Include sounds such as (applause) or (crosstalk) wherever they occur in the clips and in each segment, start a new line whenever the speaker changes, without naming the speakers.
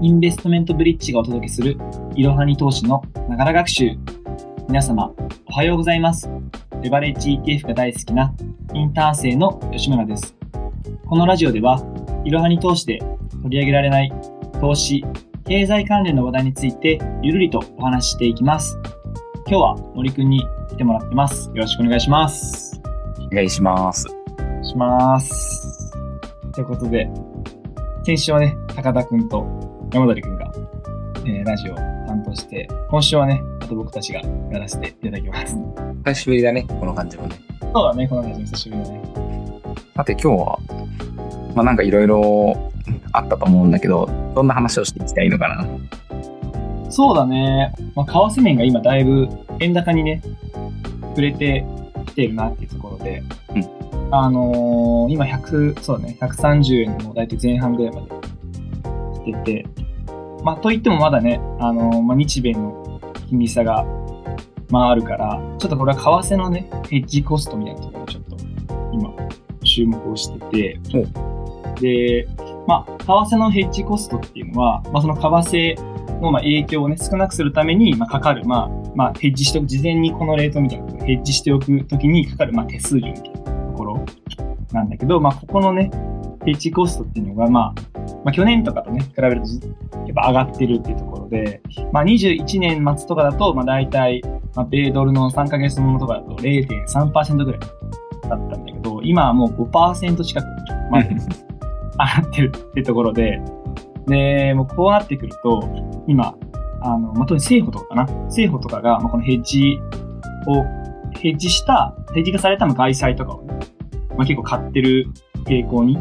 インベストメントブリッジがお届けするいろはに投資のながら学習。皆様、おはようございます。レバレッジ ETF が大好きなインターン生の吉村です。このラジオでは、いろはに投資で取り上げられない投資、経済関連の話題についてゆるりとお話ししていきます。今日は森くんに来てもらってます。よろしくお願いします。
お願いします。
します。ということで、先週はね、高田くんと山鳥くんが、えー、ラジオを担当して、今週はね、あと僕たちがやらせていただきます。
久しぶりだね、この感じもね。
そうだね、この感じも久しぶりだね。
さて今日は、まあなんかいろいろあったと思うんだけど、どんな話をしていきたいのかな。
そうだね。まあ、為替面が今だいぶ円高にね、触れてきてるなっていうところで、うん、あのー、今100、そうだね、130円の大体前半ぐらいまで来てて、まあ、といってもまだね、あのー、まあ、日米の金利差が、まあ、あるから、ちょっとこれは為替のね、ヘッジコストみたいなところをちょっと今、注目をしてて、で、まあ、為替のヘッジコストっていうのは、まあ、その為替のまあ影響をね、少なくするために、まあ、かかる、まあ、まあ、ヘッジしておく、事前にこのレートみたいなヘッジしておくときにかかる、まあ、手数料みたいなところなんだけど、まあ、ここのね、ヘッジコストっていうのが、まあ、まあ、去年とかとね、比べると、やっぱ上がってるっていうところで、まあ、21年末とかだと、まあ、大体、まあ、米ドルの3ヶ月ものとかだと0.3%ぐらいだったんだけど、今はもう5%近く、まあ、(laughs) 上がってるっていうところで、で、もうこうなってくると、今、あの、まあ、特に政府とかかな。政府とかが、まあ、このヘッジを、ヘッジした、ヘッジ化されたの外債とかをね、まあ、結構買ってる傾向に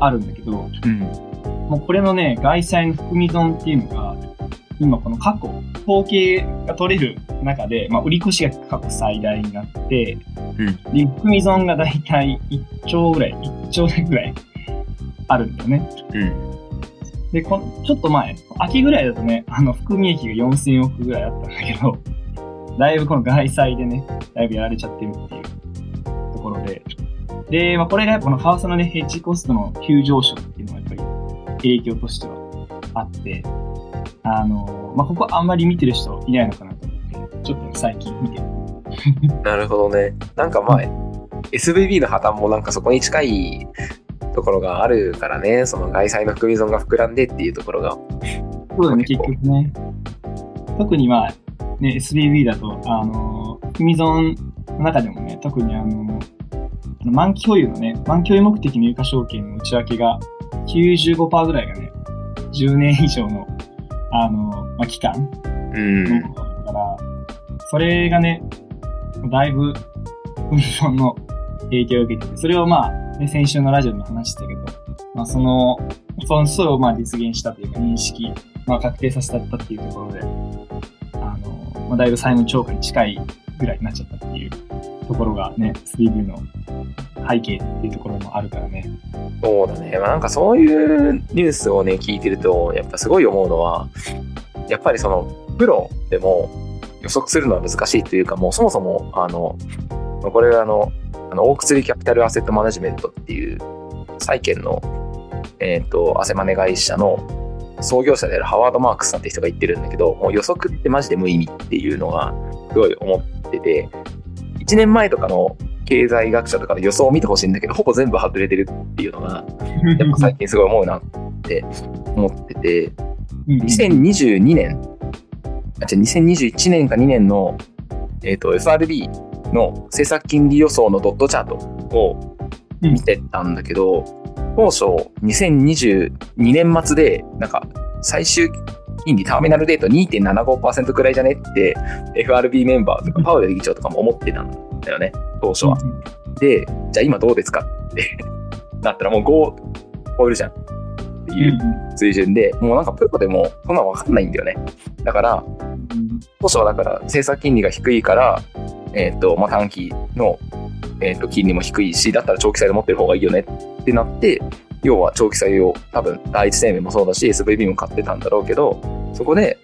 あるんだけど、うん、もうこれのね、外債の含み損っていうのが、今この過去、統計が取れる中で、まあ、売り越しが過去最大になって、うん、で、含み損がだいたい1兆ぐらい、1兆ぐらいあるんだよね。うん。で、こちょっと前、秋ぐらいだとね、あの、含み益が4000億ぐらいあったんだけど、だいぶこの外債でね、だいぶやられちゃってるっていうで、まあ、これがこの為替のね、ヘッジコストの急上昇っていうのはやっぱり影響としてはあって、あの、まあ、ここあんまり見てる人いないのかなと思って、ちょっと、ね、最近見てる。(laughs)
なるほどね。なんか前、SVB の破綻もなんかそこに近いところがあるからね、その外債の含み損が膨らんでっていうところが。
そうだね、結局ね。特にまあ、ね、SBB だと、あの、含み損の中でもね、特にあの、満期保有のね、満期保有目的の有価証券の内訳が95%ぐらいがね、10年以上の、あの、まあ、期間。
うん。
だから、それがね、だいぶ、含み損の影響を受けてて、それをまあ、ね、先週のラジオでも話したけど、まあ、その、その、それをまあ実現したというか認識、まあ、確定させたっていうところで、あの、まあ、だいぶ債務超過に近いぐらいになっちゃったっていうところがね、3V の背景っていうところもあるからね。
そうだね。まあ、なんかそういうニュースをね、聞いてると、やっぱすごい思うのは、やっぱりその、プロでも予測するのは難しいというか、もうそもそも、あの、これはあの、あの、オークツリーキャピタルアセットマネジメントっていう、債券の、えっ、ー、と、アセマネ会社の創業者であるハワード・マークスさんって人が言ってるんだけど、もう予測ってマジで無意味っていうのが、すごい思ってて、1年前とかの経済学者とかの予想を見てほしいんだけど、ほぼ全部外れてるっていうのが、(laughs) やっぱ最近すごい思うなって思ってて、2022年、あ、じゃ2021年か2年の、えっ、ー、と、FRB の政策金利予想のドットチャートを見てたんだけど、当初2022年末でなんか最終金利ターミナルデート2.75%くらいじゃねって FRB メンバーとかパウエル議長とかも思ってたんだよね、当初は。で、じゃあ今どうですかって (laughs) なったらもう5超えるじゃんっていう水準で、もうなんかプロでもそんなの分かんないんだよね。だから、当初はだから政策金利が低いから、えっ、ー、と、まあ、短期の、えっ、ー、と、金利も低いし、だったら長期債で持ってる方がいいよねってなって、要は長期債を多分第一生命もそうだし SVB も買ってたんだろうけどそこで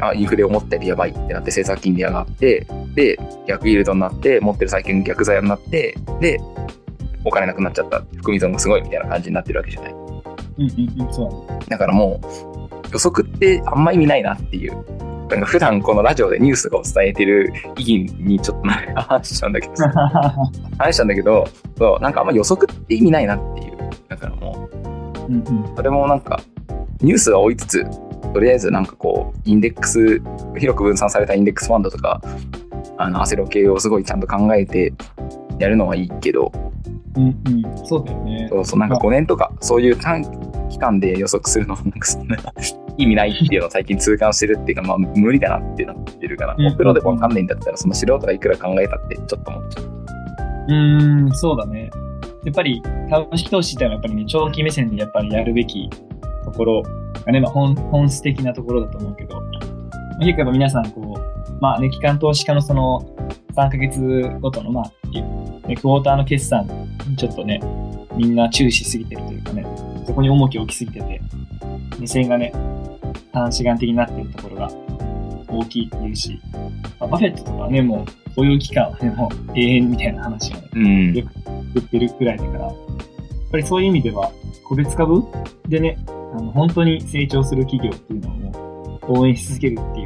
あインフレを持っててやばいってなって政策金利上がってで逆イールドになって持ってる債券逆剤になってでお金なくなっちゃった含み損がすごいみたいな感じになってるわけじゃない。
うんうんうん、そ
うだからもう予測ってあんま意味ないなっていう。なんか普段このラジオでニュースとかを伝えてる意義にちょっと話しちゃうんだけど、(laughs) 話しちゃうんだけど、そう、なんかあんま予測って意味ないなっていう。だからもう、うんうん、それもなんか、ニュースは追いつつ、とりあえずなんかこう、インデックス、広く分散されたインデックスファンドとか、あの、アセロ系をすごいちゃんと考えてやるのはいいけど、
うんうん、そうだよね。
そうそう、なんか5年とか、そういう短期間で予測するのは、なんかそんな (laughs) 意味ないっていうのを最近痛感してるっていうか、まあ無理だなってなってるから、もうプロでもわかんないんだったら、その素人がいくら考えたってちょっと思っちゃう。
うーん、そうだね。やっぱり株式投資ってのはやっぱりね、長期目線でやっぱりやるべきところがね、まあ本本質的なところだと思うけど、結構皆さんこう、まあね、機関投資家のその3ヶ月ごとのまあ、クォーターの決算ちょっとね、みんな注視しすぎてるというかね、そこに重きを置きすぎてて、目線がね、短視眼的になっているところが大きいっていうし、まあ、バフェットとかね、もう、そういう期間はね、もう永遠みたいな話をね、うん、よく言ってるくらいだから、やっぱりそういう意味では、個別株でね、あの本当に成長する企業っていうのを応援し続けるっていう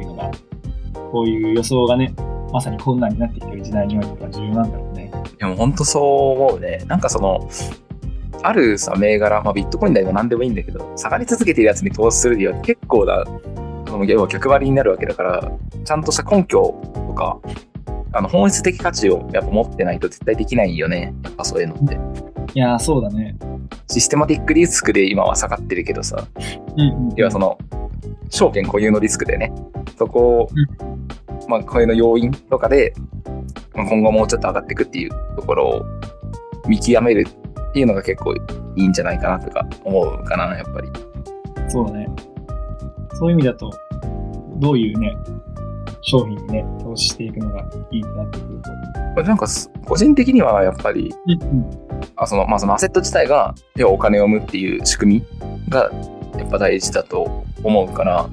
こういう予想がね、まさに困難になってきてる時代においては重要なんだろうね。
いやもう本当そう思うね。なんかその、あるさ、銘柄、まあ、ビットコインだよ何でもいいんだけど、下がり続けてるやつに投資するには結構な、その要は逆張りになるわけだから、ちゃんとした根拠とか、あの本質的価値をやっぱ持ってないと絶対できないよね。やっぱそういうのって。
いやそうだね。
システマティックリスクで今は下がってるけどさ、うんうん、要はその、証券固有のリスクでね、そこを、うん、まあ、こういうの要因とかで、今後もうちょっと上がっていくっていうところを見極めるっていうのが結構いいんじゃないかなとか思うかな、やっぱり。
そうだね。そういう意味だと、どういうね、商品にね、投資していくのがいいなってくる
と。なんか、個人的にはやっぱり、あその、まあ、そのアセット自体が、要はお金を生むっていう仕組みが、やっぱ大事だと思うから、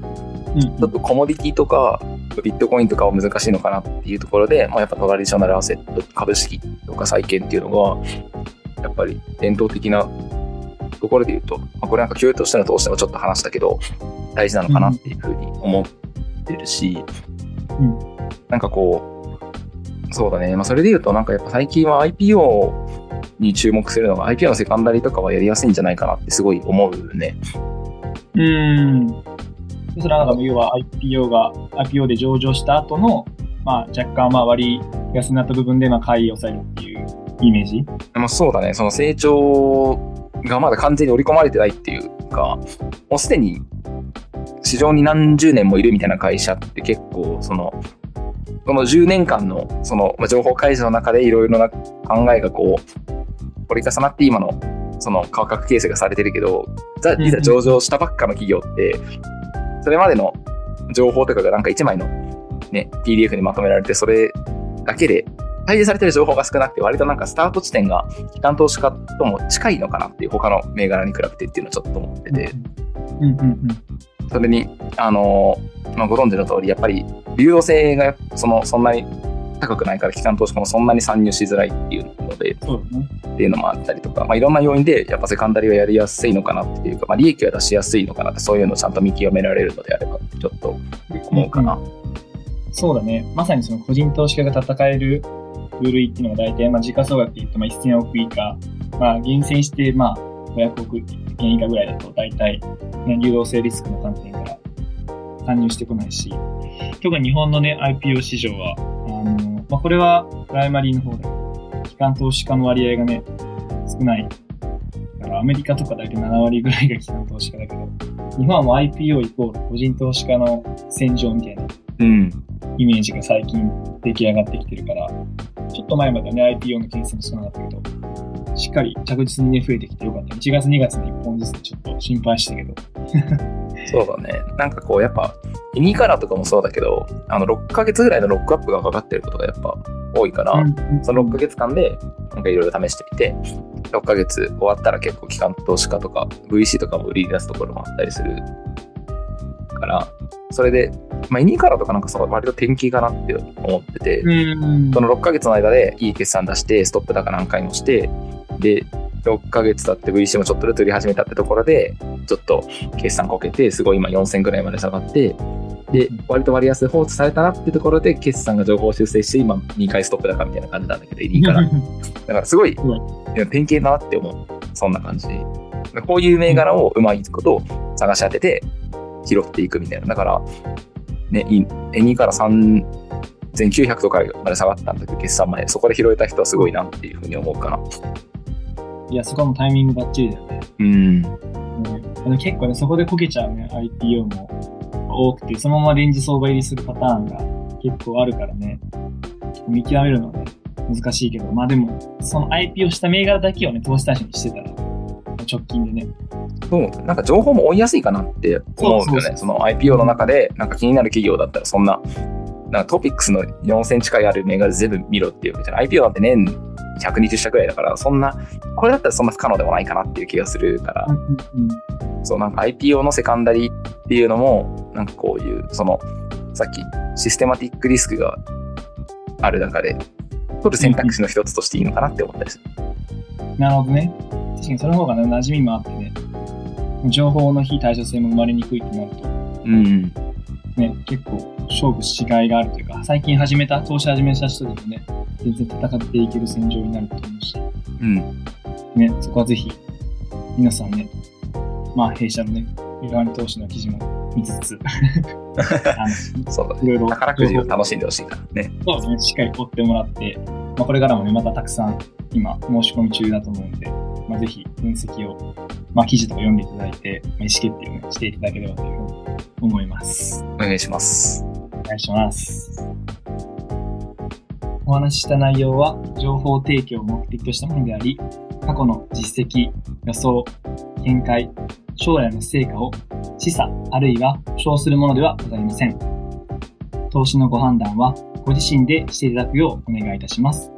うん、ちょっとコモディティとか、ビットコインとかは難しいのかなっていうところで、まあ、やっぱトラディショナルアセット、株式とか債券っていうのが、やっぱり伝統的なところで言うと、まあ、これなんか教育としての投資でもちょっと話したけど、大事なのかなっていうふうに思ってるし、うん、なんかこう、そうだね、まあ、それで言うと、なんかやっぱ最近は IPO に注目するのが、IPO のセカンダリとかはやりやすいんじゃないかなってすごい思うね。
うん。それはなんか要は IPO が、IPO で上場した後の、まあ若干まあ割安になった部分でまあ買いをされるっていうイメージ？
まあそうだね。その成長がまだ完全に織り込まれてないっていうか、もうすでに市場に何十年もいるみたいな会社って結構、その、この10年間のその情報開示の中でいろいろな考えがこう、掘り重なって今のその価格形成がされてるけど、いざ上場したばっかの企業って、それまでの情報とかがなんか1枚のね、PDF にまとめられて、それだけで開示されてる情報が少なくて、割となんかスタート地点が機関投資家とも近いのかなっていう、他の銘柄に比べてっていうのをちょっと思ってて。うんうんうん、それに、あの、まあ、ご存知の通り、やっぱり流動性がそのそんなに高くないから、機関投資家もそんなに参入しづらいっていうので、っていうのもあったりとか、まあ、いろんな要因で、やっぱセカンダリはやりやすいのかなっていうか、まあ、利益は出しやすいのかなって、そういうのをちゃんと見極められるのであれば、ちょっと思うかな。うんうん
そうだね。まさにその個人投資家が戦える部類っていうのが大体、まあ、時価総額で言うと、まあ、1000億以下、まあ、厳選して、まあ、500億円以下ぐらいだと、大体、ね、流動性リスクの観点から参入してこないし、特に日本のね、IPO 市場は、まあ、これはプライマリーの方だけど、機関投資家の割合がね、少ない。だからアメリカとか大体7割ぐらいが機関投資家だけど、日本はもう IPO イコール個人投資家の戦場みたいな、うん、イメージが最近出来上がってきてるから、ちょっと前までね、IPO の件数も少なかったけど、しっかり着実にね、増えてきてよかった。1月2月に1本ずつちょっと心配したけど。
そうだね。なんかこう、やっぱ、ユニーカラーとかもそうだけど、あの、6ヶ月ぐらいのロックアップがかかってることがやっぱ多いから、うん、その6ヶ月間で、なんかいろいろ試してみて、6ヶ月終わったら結構機関投資家とか VC とかも売り出すところもあったりするから、それで、まあ、イニーカラーとかなんかその割と典型かなって思ってて、その6ヶ月の間でいい決算出して、ストップ高何回もして、で、6ヶ月経って VC もちょっとずつ売り始めたってところで、ちょっと決算こけて、すごい今4000ぐらいまで下がって、で、割と割安で放置されたなっていうところで、決算が情報修正して、今2回ストップ高みたいな感じなんだけど、エリーから。だからすごい、典型だなって思う。そんな感じ。こういう銘柄をうまいこと探し当てて、拾っていくみたいな。だから、ね、2から3900とかまで下がったんだけど、決算前、そこで拾えた人はすごいなっていうふうに思うかな。
いや、そこはもうタイミングばっちりだよね。
うん。
ね、結構ね、そこでこけちゃうね、IPO も多くて、そのままレンジ相場入りするパターンが結構あるからね、見極めるのはね、難しいけど、まあでも、その IPO した銘柄だけをね、投資対象にしてたら、直近でね。
そう、なんか情報も追いやすいかなって思うんだよね。その IPO の中で、なんか気になる企業だったら、そんな、なんかトピックスの4000近いある銘柄全部見ろっていうわけじゃない。IPO なんて年120社くらいだから、そんな、これだったらそんな不可能でもないかなっていう気がするから、そう、なんか IPO のセカンダリっていうのも、なんかこういう、その、さっきシステマティックリスクがある中で、取る選択肢の一つとしていいのかなって思ったりする。
なるほどね。確かにその方が、ね、馴染みもあってね、情報の非対称性も生まれにくいってなると、
うん。
ね、結構勝負しがいがあるというか、最近始めた、投資始めた人でもね、全然戦っていける戦場になると思うし、
うん。
ね、そこはぜひ、皆さんね、まあ、弊社のね、ユラン投資の記事も見つつ (laughs)
そうだね。いろいろ。宝くじを楽しんでほしいからね。
そうですね。しっかり追ってもらって、まあ、これからもね、またたくさん今申し込み中だと思うんで、まあ、ぜひ分析を、まあ、記事とか読んでいただいて、まあ、意思決定を、ね、していただければというふうに思います。
お願いします。
お願いします。お話しした内容は、情報提供を目的としたものであり、過去の実績、予想、見解、将来の成果を示唆あるいは保証するものではございません。投資のご判断はご自身でしていただくようお願いいたします。